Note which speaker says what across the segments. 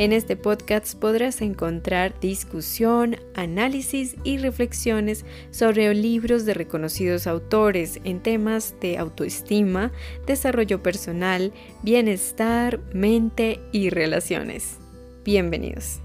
Speaker 1: En este podcast podrás encontrar discusión, análisis y reflexiones sobre libros de reconocidos autores en temas de autoestima, desarrollo personal, bienestar, mente y relaciones. Bienvenidos.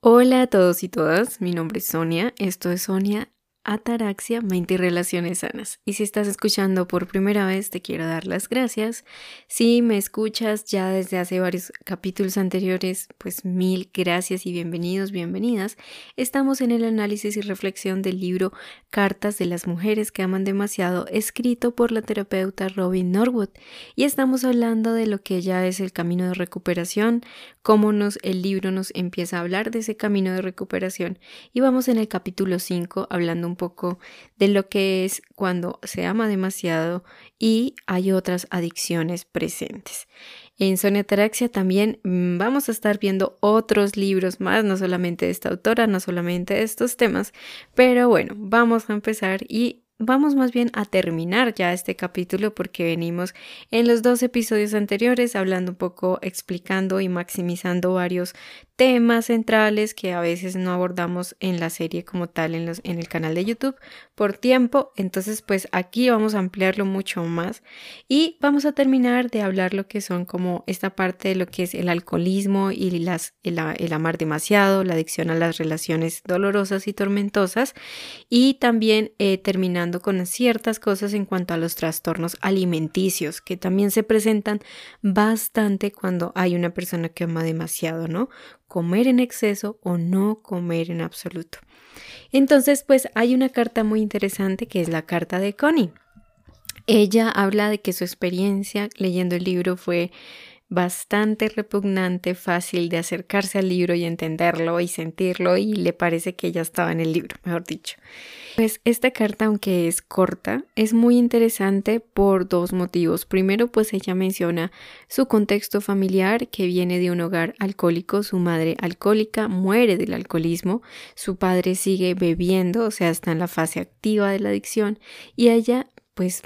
Speaker 1: Hola a todos y todas, mi nombre es Sonia, esto es Sonia Ataraxia, Mente y Relaciones Sanas. Y si estás escuchando por primera vez, te quiero dar las gracias. Si me escuchas ya desde hace varios capítulos anteriores, pues mil gracias y bienvenidos, bienvenidas. Estamos en el análisis y reflexión del libro Cartas de las Mujeres que Aman Demasiado, escrito por la terapeuta Robin Norwood. Y estamos hablando de lo que ya es el camino de recuperación, cómo nos, el libro nos empieza a hablar de ese camino de recuperación. Y vamos en el capítulo 5 hablando un poco de lo que es cuando se ama demasiado y hay otras adicciones presentes. En Sonia Ataraxia también mm, vamos a estar viendo otros libros más, no solamente de esta autora, no solamente de estos temas, pero bueno, vamos a empezar y vamos más bien a terminar ya este capítulo porque venimos en los dos episodios anteriores hablando un poco, explicando y maximizando varios temas centrales que a veces no abordamos en la serie como tal en, los, en el canal de YouTube por tiempo. Entonces, pues aquí vamos a ampliarlo mucho más y vamos a terminar de hablar lo que son como esta parte de lo que es el alcoholismo y las, el, el amar demasiado, la adicción a las relaciones dolorosas y tormentosas y también eh, terminando con ciertas cosas en cuanto a los trastornos alimenticios que también se presentan bastante cuando hay una persona que ama demasiado, ¿no? comer en exceso o no comer en absoluto. Entonces, pues hay una carta muy interesante que es la carta de Connie. Ella habla de que su experiencia leyendo el libro fue bastante repugnante, fácil de acercarse al libro y entenderlo y sentirlo y le parece que ella estaba en el libro, mejor dicho. Pues esta carta, aunque es corta, es muy interesante por dos motivos. Primero, pues ella menciona su contexto familiar que viene de un hogar alcohólico, su madre alcohólica muere del alcoholismo, su padre sigue bebiendo, o sea, está en la fase activa de la adicción y ella, pues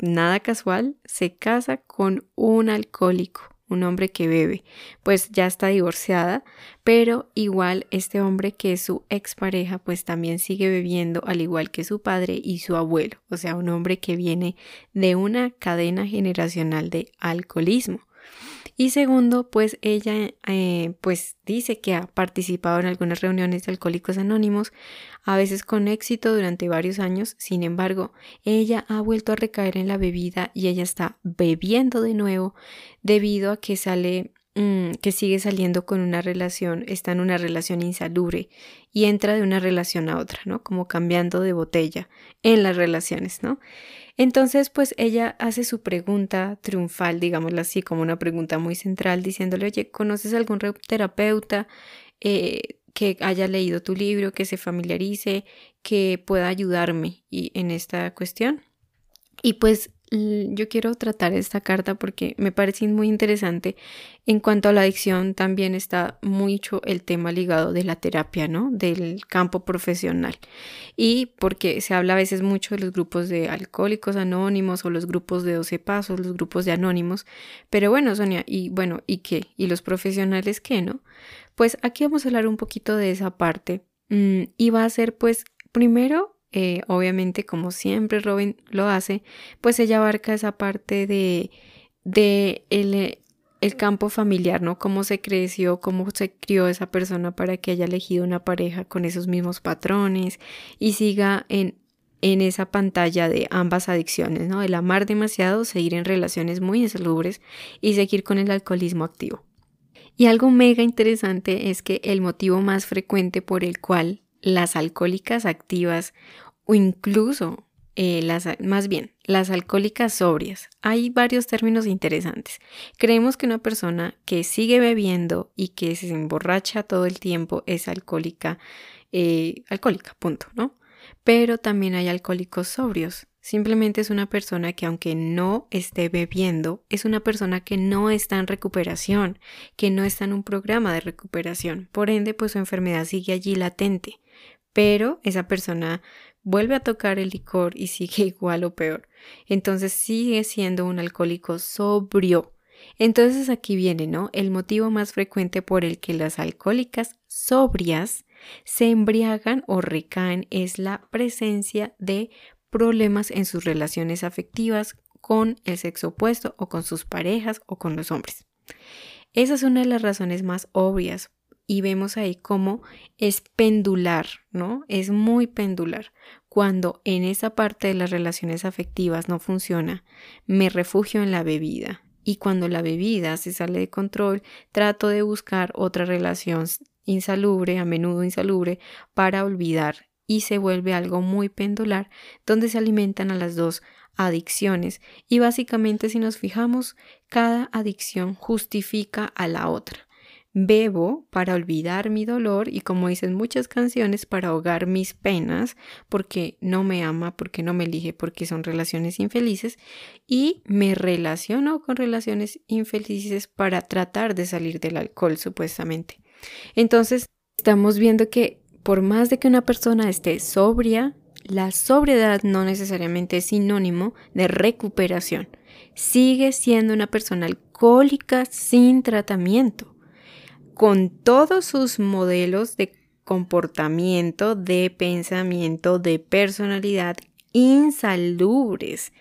Speaker 1: nada casual, se casa con un alcohólico un hombre que bebe, pues ya está divorciada, pero igual este hombre que es su expareja, pues también sigue bebiendo al igual que su padre y su abuelo, o sea, un hombre que viene de una cadena generacional de alcoholismo. Y segundo, pues ella eh, pues dice que ha participado en algunas reuniones de alcohólicos anónimos, a veces con éxito durante varios años. Sin embargo, ella ha vuelto a recaer en la bebida y ella está bebiendo de nuevo debido a que sale mm, que sigue saliendo con una relación, está en una relación insalubre y entra de una relación a otra, ¿no? Como cambiando de botella en las relaciones, ¿no? Entonces, pues ella hace su pregunta triunfal, digámoslo así, como una pregunta muy central, diciéndole, oye, ¿conoces algún terapeuta eh, que haya leído tu libro, que se familiarice, que pueda ayudarme y, en esta cuestión? Y pues yo quiero tratar esta carta porque me parece muy interesante. En cuanto a la adicción, también está mucho el tema ligado de la terapia, ¿no? Del campo profesional. Y porque se habla a veces mucho de los grupos de alcohólicos anónimos o los grupos de 12 pasos, los grupos de anónimos. Pero bueno, Sonia, y bueno, ¿y qué? ¿Y los profesionales qué, no? Pues aquí vamos a hablar un poquito de esa parte. Mm, y va a ser, pues, primero eh, obviamente como siempre Robin lo hace, pues ella abarca esa parte de, de el, eh, el, campo familiar, ¿no? Cómo se creció, cómo se crió esa persona para que haya elegido una pareja con esos mismos patrones y siga en, en esa pantalla de ambas adicciones, ¿no? El amar demasiado, seguir en relaciones muy insalubres y seguir con el alcoholismo activo. Y algo mega interesante es que el motivo más frecuente por el cual las alcohólicas activas o incluso eh, las, más bien, las alcohólicas sobrias. Hay varios términos interesantes. Creemos que una persona que sigue bebiendo y que se emborracha todo el tiempo es alcohólica, eh, alcohólica, punto, ¿no? Pero también hay alcohólicos sobrios. Simplemente es una persona que aunque no esté bebiendo, es una persona que no está en recuperación, que no está en un programa de recuperación. Por ende, pues su enfermedad sigue allí latente pero esa persona vuelve a tocar el licor y sigue igual o peor. Entonces sigue siendo un alcohólico sobrio. Entonces aquí viene, ¿no? El motivo más frecuente por el que las alcohólicas sobrias se embriagan o recaen es la presencia de problemas en sus relaciones afectivas con el sexo opuesto o con sus parejas o con los hombres. Esa es una de las razones más obvias y vemos ahí cómo es pendular, ¿no? Es muy pendular. Cuando en esa parte de las relaciones afectivas no funciona, me refugio en la bebida. Y cuando la bebida se sale de control, trato de buscar otra relación insalubre, a menudo insalubre, para olvidar y se vuelve algo muy pendular, donde se alimentan a las dos adicciones y básicamente si nos fijamos, cada adicción justifica a la otra. Bebo para olvidar mi dolor y como dicen muchas canciones para ahogar mis penas porque no me ama, porque no me elige, porque son relaciones infelices y me relaciono con relaciones infelices para tratar de salir del alcohol supuestamente. Entonces estamos viendo que por más de que una persona esté sobria, la sobriedad no necesariamente es sinónimo de recuperación. Sigue siendo una persona alcohólica sin tratamiento con todos sus modelos de comportamiento, de pensamiento, de personalidad insalubres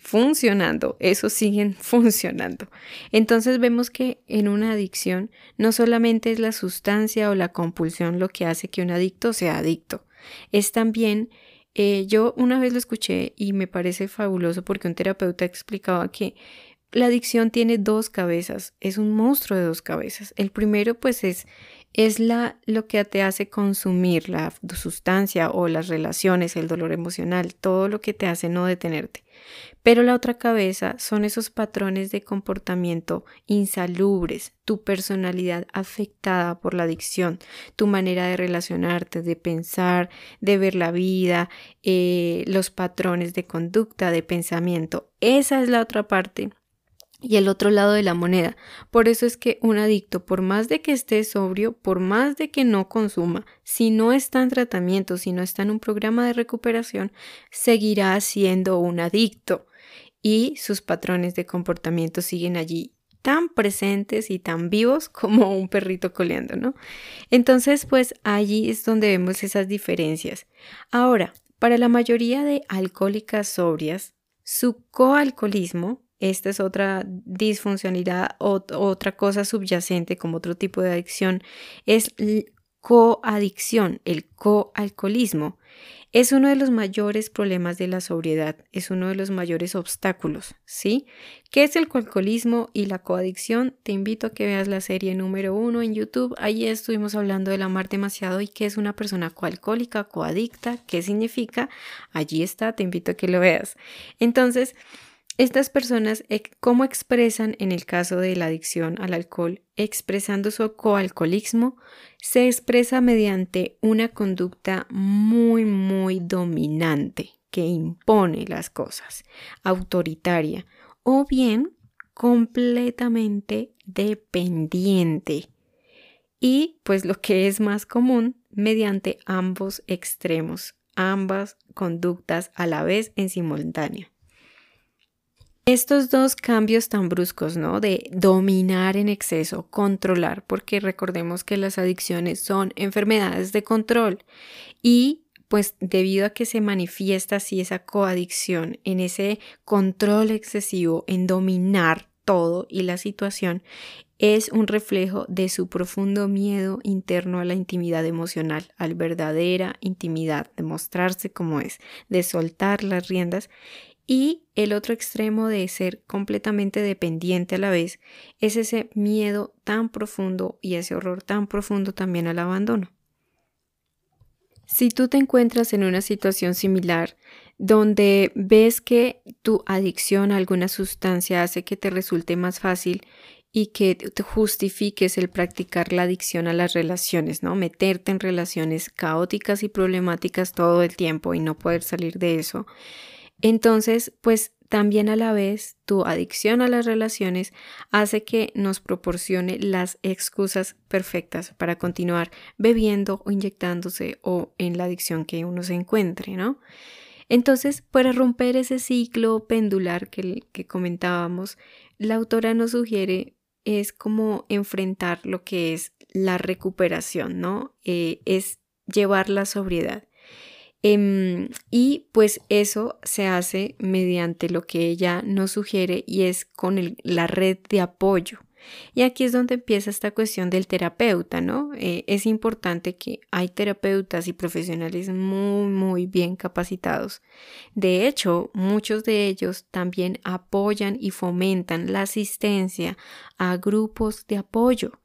Speaker 1: funcionando, eso siguen funcionando. Entonces vemos que en una adicción no solamente es la sustancia o la compulsión lo que hace que un adicto sea adicto, es también, eh, yo una vez lo escuché y me parece fabuloso porque un terapeuta explicaba que la adicción tiene dos cabezas, es un monstruo de dos cabezas. El primero pues es, es la, lo que te hace consumir la sustancia o las relaciones, el dolor emocional, todo lo que te hace no detenerte. Pero la otra cabeza son esos patrones de comportamiento insalubres, tu personalidad afectada por la adicción, tu manera de relacionarte, de pensar, de ver la vida, eh, los patrones de conducta, de pensamiento. Esa es la otra parte y el otro lado de la moneda. Por eso es que un adicto, por más de que esté sobrio, por más de que no consuma, si no está en tratamiento, si no está en un programa de recuperación, seguirá siendo un adicto y sus patrones de comportamiento siguen allí tan presentes y tan vivos como un perrito coleando, ¿no? Entonces, pues allí es donde vemos esas diferencias. Ahora, para la mayoría de alcohólicas sobrias, su coalcoholismo esta es otra disfuncionalidad, o, otra cosa subyacente como otro tipo de adicción, es coadicción, el coalcoholismo. Es uno de los mayores problemas de la sobriedad, es uno de los mayores obstáculos, ¿sí? ¿Qué es el coalcoholismo y la coadicción? Te invito a que veas la serie número uno en YouTube. Allí estuvimos hablando del amar demasiado y qué es una persona coalcohólica, coadicta, qué significa. Allí está, te invito a que lo veas. Entonces, estas personas, ¿cómo expresan en el caso de la adicción al alcohol? Expresando su coalcoholismo, se expresa mediante una conducta muy, muy dominante que impone las cosas, autoritaria, o bien completamente dependiente. Y pues lo que es más común, mediante ambos extremos, ambas conductas a la vez en simultáneo. Estos dos cambios tan bruscos, ¿no? De dominar en exceso, controlar, porque recordemos que las adicciones son enfermedades de control y pues debido a que se manifiesta así esa coadicción, en ese control excesivo, en dominar todo y la situación, es un reflejo de su profundo miedo interno a la intimidad emocional, a la verdadera intimidad, de mostrarse como es, de soltar las riendas y el otro extremo de ser completamente dependiente a la vez es ese miedo tan profundo y ese horror tan profundo también al abandono. Si tú te encuentras en una situación similar donde ves que tu adicción a alguna sustancia hace que te resulte más fácil y que te justifiques el practicar la adicción a las relaciones, ¿no? Meterte en relaciones caóticas y problemáticas todo el tiempo y no poder salir de eso entonces, pues también a la vez tu adicción a las relaciones hace que nos proporcione las excusas perfectas para continuar bebiendo o inyectándose o en la adicción que uno se encuentre, ¿no? Entonces, para romper ese ciclo pendular que, comentábamos, la autora nos sugiere es como enfrentar lo que es la recuperación, ¿no? Eh, es llevar la sobriedad. Em, y pues eso se hace mediante lo que ella nos sugiere y es con la red de apoyo. Y aquí es donde empieza esta cuestión del terapeuta, ¿no? Eh, es importante que hay terapeutas y profesionales muy, muy bien capacitados. De hecho, muchos de ellos también apoyan y fomentan la asistencia a grupos de apoyo.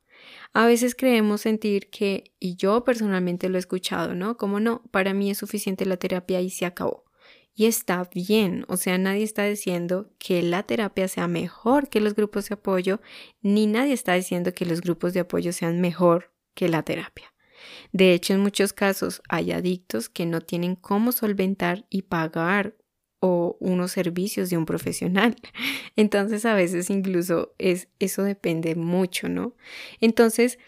Speaker 1: A veces creemos sentir que, y yo personalmente lo he escuchado, ¿no? Como no, para mí es suficiente la terapia y se acabó. Y está bien, o sea, nadie está diciendo que la terapia sea mejor que los grupos de apoyo, ni nadie está diciendo que los grupos de apoyo sean mejor que la terapia. De hecho, en muchos casos hay adictos que no tienen cómo solventar y pagar o unos servicios de un profesional. Entonces, a veces incluso es eso depende mucho, ¿no? Entonces,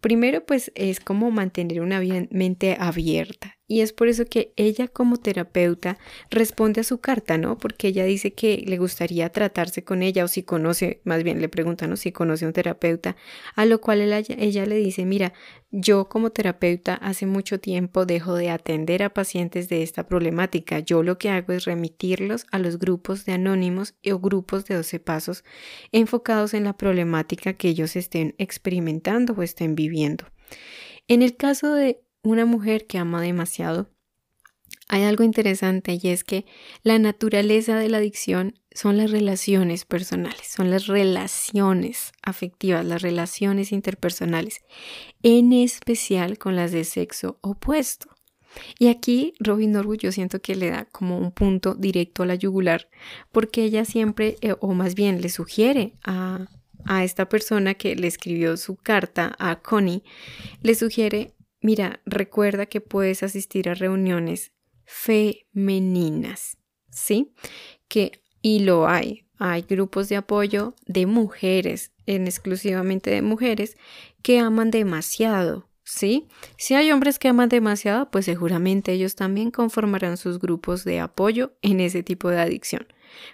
Speaker 1: primero pues es como mantener una mente abierta y es por eso que ella como terapeuta responde a su carta, ¿no? Porque ella dice que le gustaría tratarse con ella o si conoce, más bien le pregunta, ¿no? Si conoce a un terapeuta, a lo cual ella, le dice, mira, yo como terapeuta hace mucho tiempo dejo de atender a pacientes de esta problemática. Yo lo que hago es remitirlos a los grupos de anónimos o grupos de 12 pasos enfocados en la problemática que ellos estén experimentando o estén viviendo. En el caso de una mujer que ama demasiado, hay algo interesante y es que la naturaleza de la adicción son las relaciones personales, son las relaciones afectivas, las relaciones interpersonales, en especial con las de sexo opuesto. Y aquí Robin Norwood yo siento que le da como un punto directo a la yugular, porque ella siempre, eh, o más bien le sugiere a, a esta persona que le escribió su carta a Connie, le sugiere Mira, recuerda que puedes asistir a reuniones femeninas, ¿sí? Que, y lo hay. Hay grupos de apoyo de mujeres, en exclusivamente de mujeres, que aman demasiado, ¿sí? Si hay hombres que aman demasiado, pues seguramente ellos también conformarán sus grupos de apoyo en ese tipo de adicción.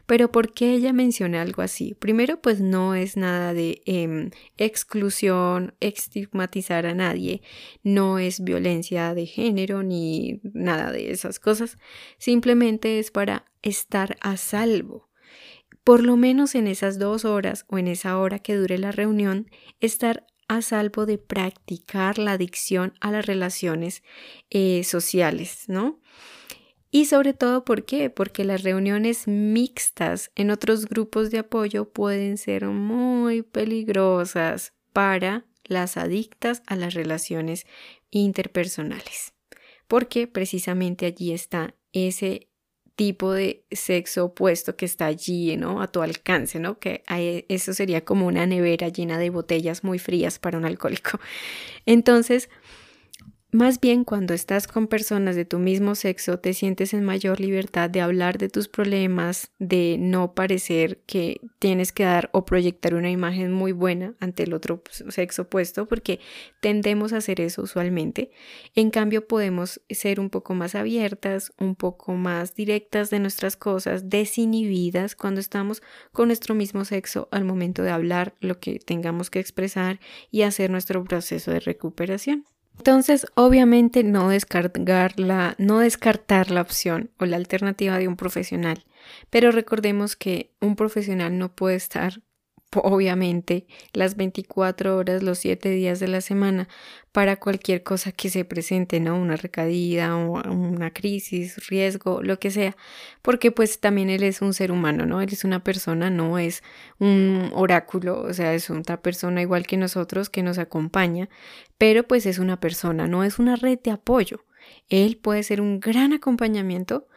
Speaker 1: Pero ¿por qué ella menciona algo así? Primero, pues no es nada de em, exclusión, estigmatizar a nadie, no es violencia de género ni nada de esas cosas, simplemente es para estar a salvo. Por lo menos en esas dos horas o en esa hora que dure la reunión, estar a salvo de practicar la adicción a las relaciones eh, sociales, ¿no? Y sobre todo, ¿por qué? Porque las reuniones mixtas en otros grupos de apoyo pueden ser muy peligrosas para las adictas a las relaciones interpersonales. Porque precisamente allí está ese tipo de sexo opuesto que está allí, ¿no? A tu alcance, ¿no? Que eso sería como una nevera llena de botellas muy frías para un alcohólico. Entonces, más bien cuando estás con personas de tu mismo sexo te sientes en mayor libertad de hablar de tus problemas, de no parecer que tienes que dar o proyectar una imagen muy buena ante el otro sexo opuesto, porque tendemos a hacer eso usualmente. En cambio podemos ser un poco más abiertas, un poco más directas de nuestras cosas, desinhibidas cuando estamos con nuestro mismo sexo al momento de hablar lo que tengamos que expresar y hacer nuestro proceso de recuperación. Entonces, obviamente no descartar la opción o la alternativa de un profesional, pero recordemos que un profesional no puede estar obviamente las 24 horas, los 7 días de la semana para cualquier cosa que se presente, ¿no? Una recaída una crisis, riesgo, lo que sea, porque pues también él es un ser humano, ¿no? Él es una persona, no es un oráculo, o sea, es otra persona igual que nosotros que nos acompaña, pero pues es una persona, no es una red de apoyo. Él puede ser un gran acompañamiento,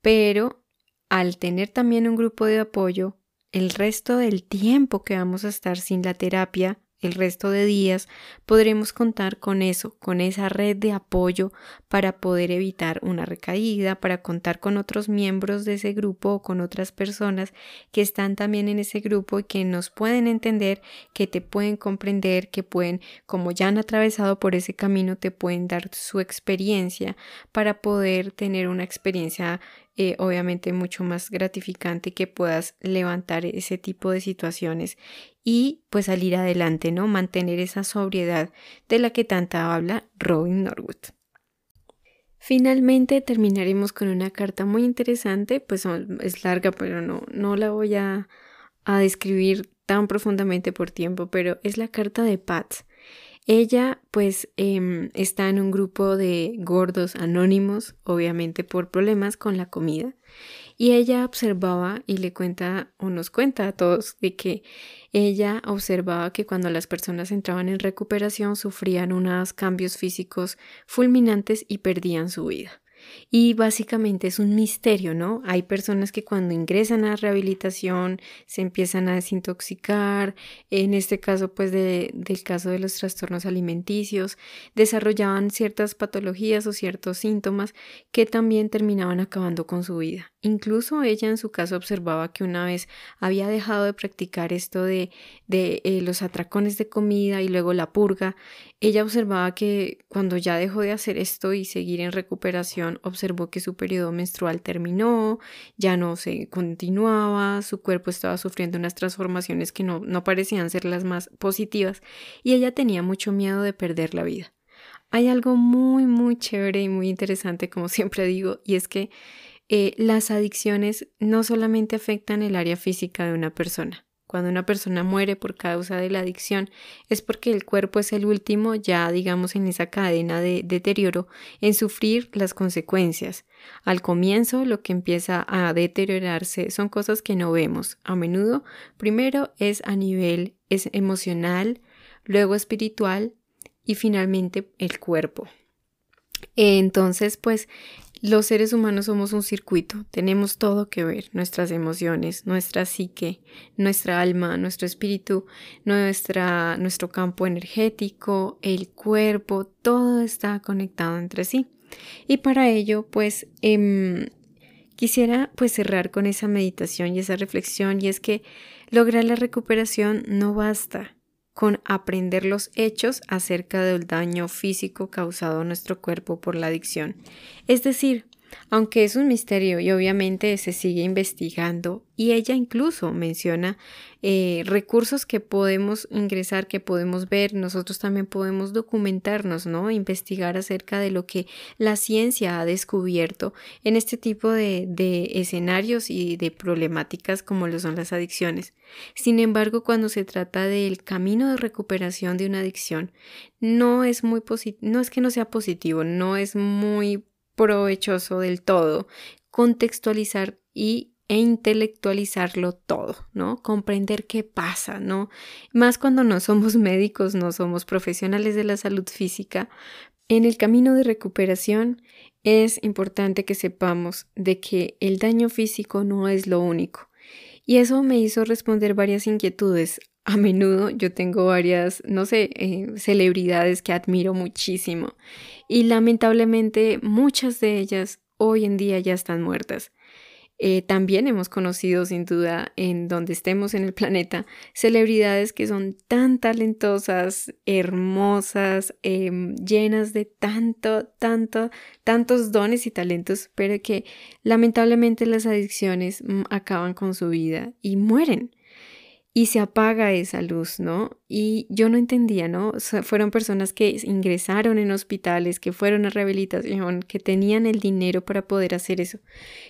Speaker 1: pero al tener también un grupo de apoyo, el resto del tiempo que vamos a estar sin la terapia, el resto de días, podremos contar con eso, con esa red de apoyo para poder evitar una recaída, para contar con otros miembros de ese grupo o con otras personas que están también en ese grupo y que nos pueden entender, que te pueden comprender, que pueden, como ya han atravesado por ese camino, te pueden dar su experiencia para poder tener una experiencia eh, obviamente mucho más gratificante que puedas levantar ese tipo de situaciones y pues salir adelante, ¿no? Mantener esa sobriedad de la que tanta habla Robin Norwood. Finalmente terminaremos con una carta muy interesante, pues es larga, pero no, no la voy a, a describir tan profundamente por tiempo, pero es la carta de Pat. Ella pues em, está en un grupo de gordos anónimos, obviamente por problemas con la comida, y ella observaba y le cuenta o nos cuenta a todos de que ella observaba que cuando las personas entraban en recuperación sufrían unos cambios físicos fulminantes y perdían su vida. Y básicamente es un misterio, ¿no? Hay personas que cuando ingresan a rehabilitación se empiezan a desintoxicar, en este caso pues del caso de los trastornos alimenticios, desarrollaban ciertas patologías o ciertos síntomas que también terminaban acabando con su vida. Incluso ella en su caso observaba que una vez había dejado de practicar esto de, eh, los atracones de comida y luego la purga, ella observaba que cuando ya dejó de hacer esto y seguir en recuperación, observó que su periodo menstrual terminó, ya no se continuaba, su cuerpo estaba sufriendo unas transformaciones que no, no parecían ser las más positivas y ella tenía mucho miedo de perder la vida. Hay algo muy, muy chévere y muy interesante, como siempre digo, y es que eh, las adicciones no solamente afectan el área física de una persona, cuando una persona muere por causa de la adicción es porque el cuerpo es el último, ya digamos en esa cadena de deterioro, en sufrir las consecuencias. Al comienzo lo que empieza a deteriorarse son cosas que no vemos. A menudo, primero es a nivel es emocional, luego espiritual y finalmente el cuerpo. Entonces, pues los seres humanos somos un circuito, tenemos todo que ver, nuestras emociones, nuestra psique, nuestra alma, nuestro espíritu, nuestra, nuestro campo energético, el cuerpo, todo está conectado entre sí. Y para ello, pues, em, quisiera pues cerrar con esa meditación y esa reflexión y es que lograr la recuperación no basta con aprender los hechos acerca del daño físico causado a nuestro cuerpo por la adicción. Es decir, aunque es un misterio y obviamente se sigue investigando y ella incluso menciona eh, recursos que podemos ingresar, que podemos ver, nosotros también podemos documentarnos, ¿no? Investigar acerca de lo que la ciencia ha descubierto en este tipo de, de escenarios y de problemáticas como lo son las adicciones. Sin embargo, cuando se trata del camino de recuperación de una adicción, no es muy no es que no sea positivo, no es muy provechoso del todo contextualizar y e intelectualizarlo todo, ¿no? Comprender qué pasa, ¿no? Más cuando no somos médicos, no somos profesionales de la salud física. En el camino de recuperación es importante que sepamos de que el daño físico no es lo único. Y eso me hizo responder varias inquietudes. A menudo yo tengo varias, no sé, eh, celebridades que admiro muchísimo y lamentablemente muchas de ellas hoy en día ya están muertas. Eh, también hemos conocido, sin duda, en donde estemos en el planeta, celebridades que son tan talentosas, hermosas, em, llenas de tanto, tanto, tantos dones y talentos, pero que lamentablemente las adicciones mm, acaban con su vida y mueren y se apaga esa luz, ¿no? Y yo no entendía, ¿no? fueron personas que ingresaron en hospitales, que fueron a rehabilitación, que tenían el dinero para poder hacer eso.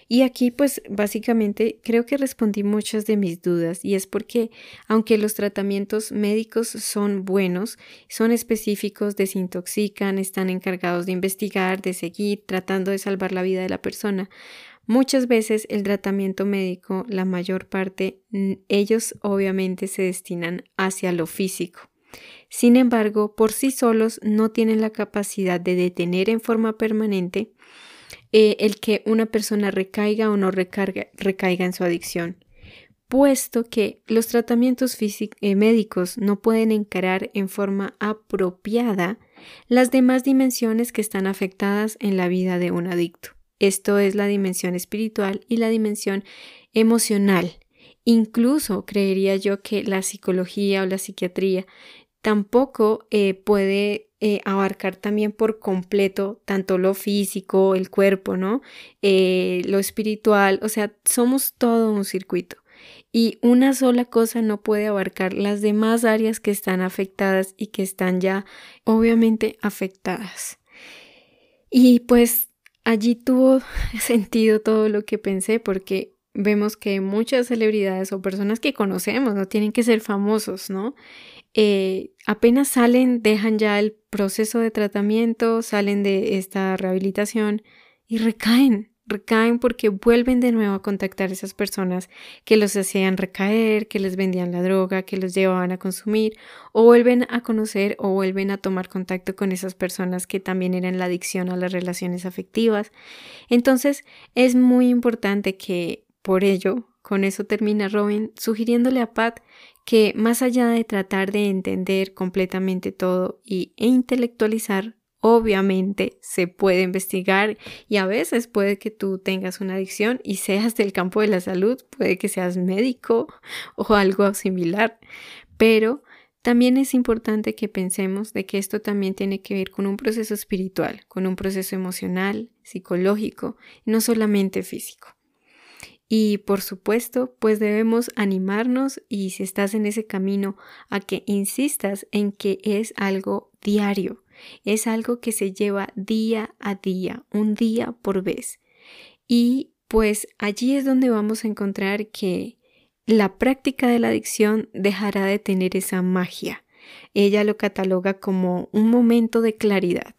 Speaker 1: Y aquí, pues, básicamente creo que respondí muchas de mis dudas y es porque, aunque los tratamientos médicos son buenos, son específicos, desintoxican, están encargados de investigar, de seguir, tratando de salvar la vida de la persona, Muchas veces el tratamiento médico, la mayor parte, ellos obviamente se destinan hacia lo físico. Sin embargo, por sí solos no tienen la capacidad de detener en forma permanente eh, el que una persona recaiga o no recaiga en su adicción, puesto que los tratamientos eh, médicos no pueden encarar en forma apropiada las demás dimensiones que están afectadas en la vida de un adicto. Esto es la dimensión espiritual y la dimensión emocional. Incluso creería yo que la psicología o la psiquiatría tampoco eh, puede eh, abarcar también por completo tanto lo físico, el cuerpo, ¿no? Eh, lo espiritual, o sea, somos todo un circuito. Y una sola cosa no puede abarcar las demás áreas que están afectadas y que están ya obviamente afectadas. Y pues allí tuvo sentido todo lo que pensé porque vemos que muchas celebridades o personas que conocemos no tienen que ser famosos, ¿no? Eh, apenas salen, dejan ya el proceso de tratamiento, salen de esta rehabilitación y recaen, recaen porque vuelven de nuevo a contactar a esas personas que los hacían recaer, que les vendían la droga, que los llevaban a consumir, o vuelven a conocer o vuelven a tomar contacto con esas personas que también eran la adicción a las relaciones afectivas. Entonces es muy importante que por ello, con eso termina Robin sugiriéndole a Pat que más allá de tratar de entender completamente todo y, e intelectualizar, obviamente se puede investigar y a veces puede que tú tengas una adicción y seas del campo de la salud, puede que seas médico o algo similar, pero también es importante que pensemos de que esto también tiene que ver con un proceso espiritual, con un proceso emocional, psicológico, no solamente físico. Y por supuesto, pues debemos animarnos y si estás en ese camino a que insistas en que es algo diario, es algo que se lleva día a día, un día por vez. Y pues allí es donde vamos a encontrar que la práctica de la adicción dejará de tener esa magia. Ella lo cataloga como un momento de claridad,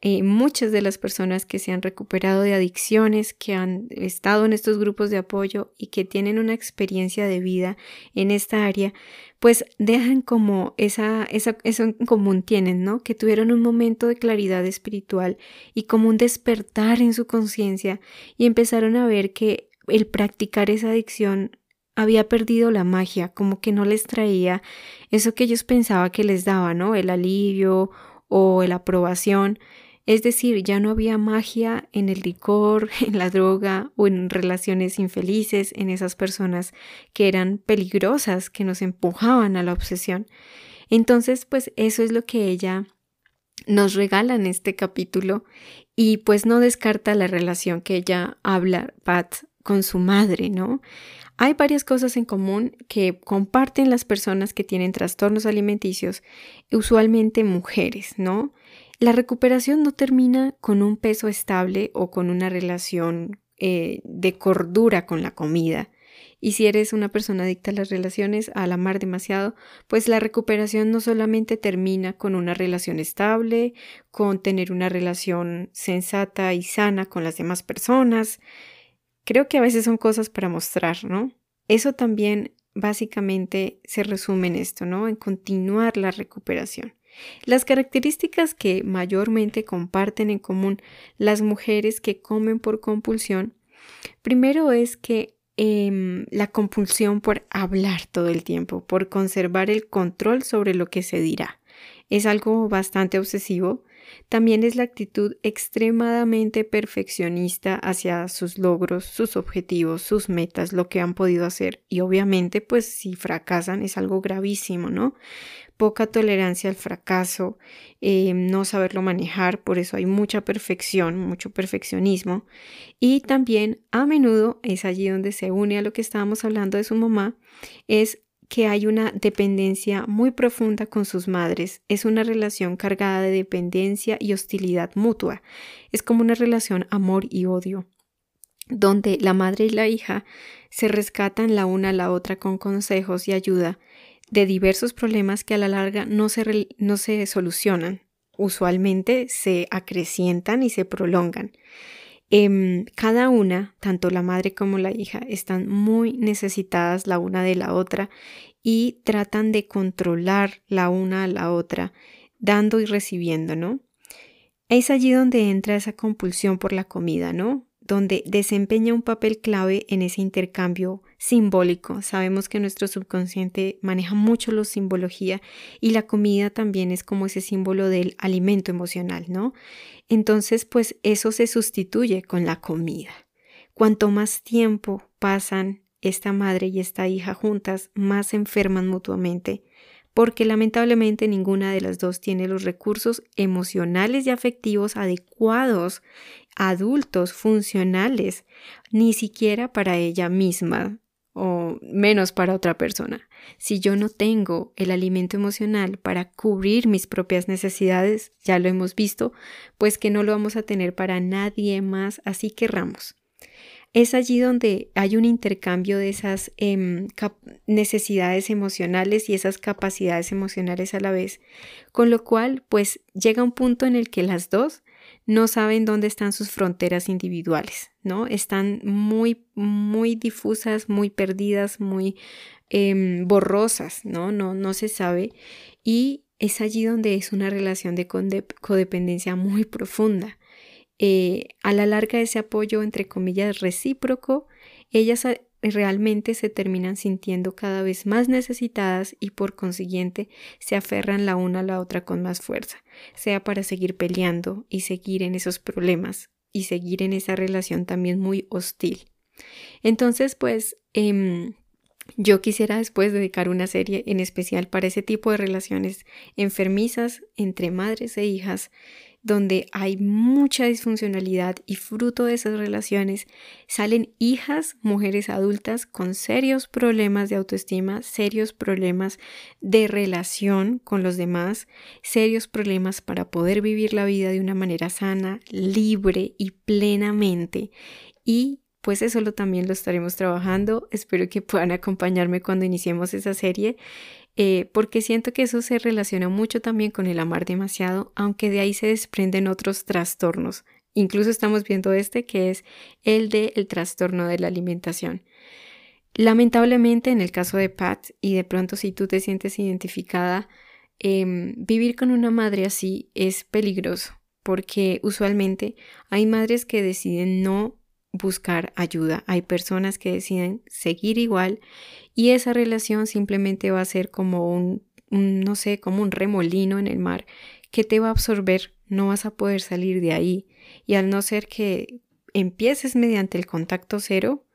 Speaker 1: eh, muchas de las personas que se han recuperado de adicciones, que han estado en estos grupos de apoyo y que tienen una experiencia de vida en esta área, pues dejan como esa, esa, eso en común tienen, ¿no? Que tuvieron un momento de claridad espiritual y como un despertar en su conciencia y empezaron a ver que el practicar esa adicción había perdido la magia, como que no les traía eso que ellos pensaban que les daba, ¿no? El alivio o la aprobación, es decir, ya no había magia en el licor, en la droga o en relaciones infelices, en esas personas que eran peligrosas, que nos empujaban a la obsesión. Entonces, pues eso es lo que ella nos regala en este capítulo y pues no descarta la relación que ella habla, Pat, con su madre, ¿no? Hay varias cosas en común que comparten las personas que tienen trastornos alimenticios, usualmente mujeres, ¿no? La recuperación no termina con un peso estable o con una relación eh, de cordura con la comida. Y si eres una persona adicta a las relaciones, al amar demasiado, pues la recuperación no solamente termina con una relación estable, con tener una relación sensata y sana con las demás personas. Creo que a veces son cosas para mostrar, ¿no? Eso también básicamente se resume en esto, ¿no? En continuar la recuperación. Las características que mayormente comparten en común las mujeres que comen por compulsión, primero es que em, la compulsión por hablar todo el tiempo, por conservar el control sobre lo que se dirá. Es algo bastante obsesivo. También es la actitud extremadamente perfeccionista hacia sus logros, sus objetivos, sus metas, lo que han podido hacer. Y obviamente, pues si fracasan es algo gravísimo, ¿no? Poca tolerancia al fracaso, eh, no saberlo manejar, por eso hay mucha perfección, mucho perfeccionismo. Y también a menudo es allí donde se une a lo que estábamos hablando de su mamá, es que hay una dependencia muy profunda con sus madres. Es una relación cargada de dependencia y hostilidad mutua. Es como una relación amor y odio, donde la madre y la hija se rescatan la una a la otra con consejos y ayuda, de diversos problemas que a la larga no se, no se solucionan. Usualmente se acrecientan y se prolongan. Em, cada una, tanto la madre como la hija, están muy necesitadas la una de la otra y tratan de controlar la una a la otra, dando y recibiendo, ¿no? Es allí donde entra esa compulsión por la comida, ¿no? Donde desempeña un papel clave en ese intercambio simbólico. Sabemos que nuestro subconsciente maneja mucho la simbología y la comida también es como ese símbolo del alimento emocional, ¿no? Entonces, pues eso se sustituye con la comida. Cuanto más tiempo pasan esta madre y esta hija juntas, más se enferman mutuamente. porque lamentablemente ninguna de las dos tiene los recursos emocionales y afectivos adecuados, adultos, funcionales, ni siquiera para ella misma o menos para otra persona. Si yo no tengo el alimento emocional para cubrir mis propias necesidades, ya lo hemos visto, pues que no lo vamos a tener para nadie más, así que ramos. Es allí donde hay un intercambio de esas em, necesidades emocionales y esas capacidades emocionales a la vez, con lo cual pues llega un punto en el que las dos no saben dónde están sus fronteras individuales, ¿no? Están muy, muy difusas, muy perdidas, muy em, borrosas, ¿no? ¿no? No se sabe. Y es allí donde es una relación de codependencia muy profunda. Eh, a la larga ese apoyo, entre comillas, recíproco, ellas realmente se terminan sintiendo cada vez más necesitadas y por consiguiente se aferran la una a la otra con más fuerza, sea para seguir peleando y seguir en esos problemas y seguir en esa relación también muy hostil. Entonces, pues, em, yo quisiera después dedicar una serie en especial para ese tipo de relaciones enfermizas entre madres e hijas donde hay mucha disfuncionalidad y fruto de esas relaciones salen hijas, mujeres adultas con serios problemas de autoestima, serios problemas de relación con los demás, serios problemas para poder vivir la vida de una manera sana, libre y plenamente. Y pues eso lo, también lo estaremos trabajando. Espero que puedan acompañarme cuando iniciemos esa serie. Eh, porque siento que eso se relaciona mucho también con el amar demasiado, aunque de ahí se desprenden otros trastornos. Incluso estamos viendo este que es el de el trastorno de la alimentación. Lamentablemente en el caso de Pat, y de pronto si tú te sientes identificada, em, vivir con una madre así es peligroso, porque usualmente hay madres que deciden no buscar ayuda. Hay personas que deciden seguir igual y esa relación simplemente va a ser como un, no sé, como un remolino en el mar que te va a absorber, no vas a poder salir de ahí. Y al no ser que empieces mediante el contacto cero,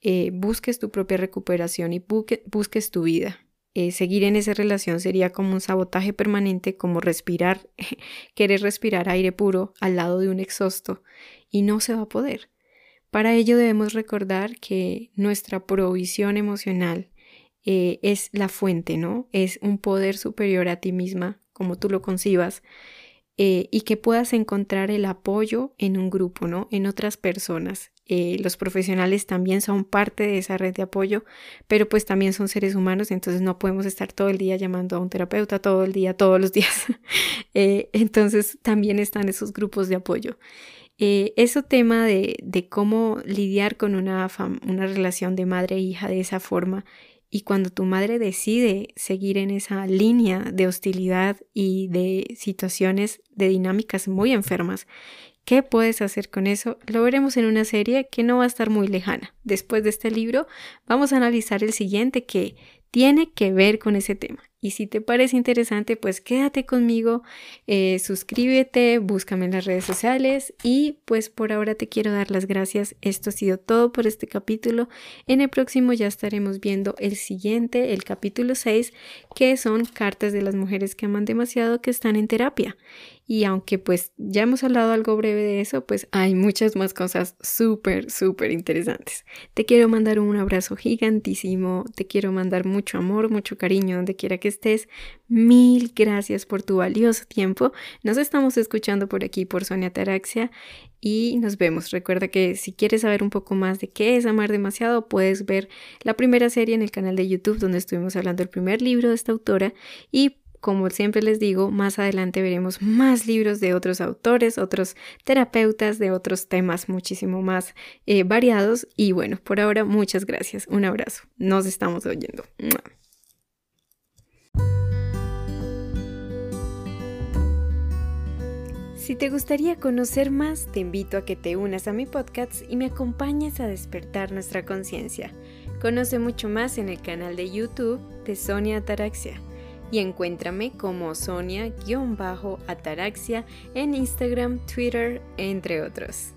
Speaker 1: eh, busques tu propia recuperación y busques tu vida. Eh, seguir en esa relación sería como un sabotaje permanente, como respirar, querer respirar aire puro al lado de un exhausto y no se va a poder. Para ello debemos recordar que nuestra provisión emocional eh, es la fuente, ¿no? Es un poder superior a ti misma, como tú lo concibas, eh, y que puedas encontrar el apoyo en un grupo, ¿no? En otras personas. Eh, los profesionales también son parte de esa red de apoyo, pero pues también son seres humanos, entonces no podemos estar todo el día llamando a un terapeuta todo el día, todos los días. entonces también están esos grupos de apoyo. Eh, ese tema de, de, cómo lidiar con una, una relación de madre e hija de esa forma y cuando tu madre decide seguir en esa línea de hostilidad y de situaciones de dinámicas muy enfermas, ¿qué puedes hacer con eso? Lo veremos en una serie que no va a estar muy lejana. Después de este libro vamos a analizar el siguiente que tiene que ver con ese tema. Y si te parece interesante, pues quédate conmigo, eh, suscríbete, búscame en las redes sociales y pues por ahora te quiero dar las gracias. Esto ha sido todo por este capítulo. En el próximo ya estaremos viendo el siguiente, el capítulo 6, que son cartas de las mujeres que aman demasiado que están en terapia. Y aunque pues ya hemos hablado algo breve de eso, pues hay muchas más cosas súper, súper interesantes. Te quiero mandar un abrazo gigantísimo, te quiero mandar mucho amor, mucho cariño donde quiera que estés. Mil gracias por tu valioso tiempo. Nos estamos escuchando por aquí por Sonia Taraxia y nos vemos. Recuerda que si quieres saber un poco más de qué es amar demasiado, puedes ver la primera serie en el canal de YouTube donde estuvimos hablando del primer libro de esta autora y como siempre les digo, más adelante veremos más libros de otros autores, otros terapeutas, de otros temas muchísimo más eh, variados. Y bueno, por ahora muchas gracias. Un abrazo. Nos estamos oyendo. Si te gustaría conocer más, te invito a que te unas a mi podcast y me acompañes a despertar nuestra conciencia. Conoce mucho más en el canal de YouTube de Sonia Ataraxia y encuéntrame como Sonia-Ataraxia en Instagram, Twitter, entre otros.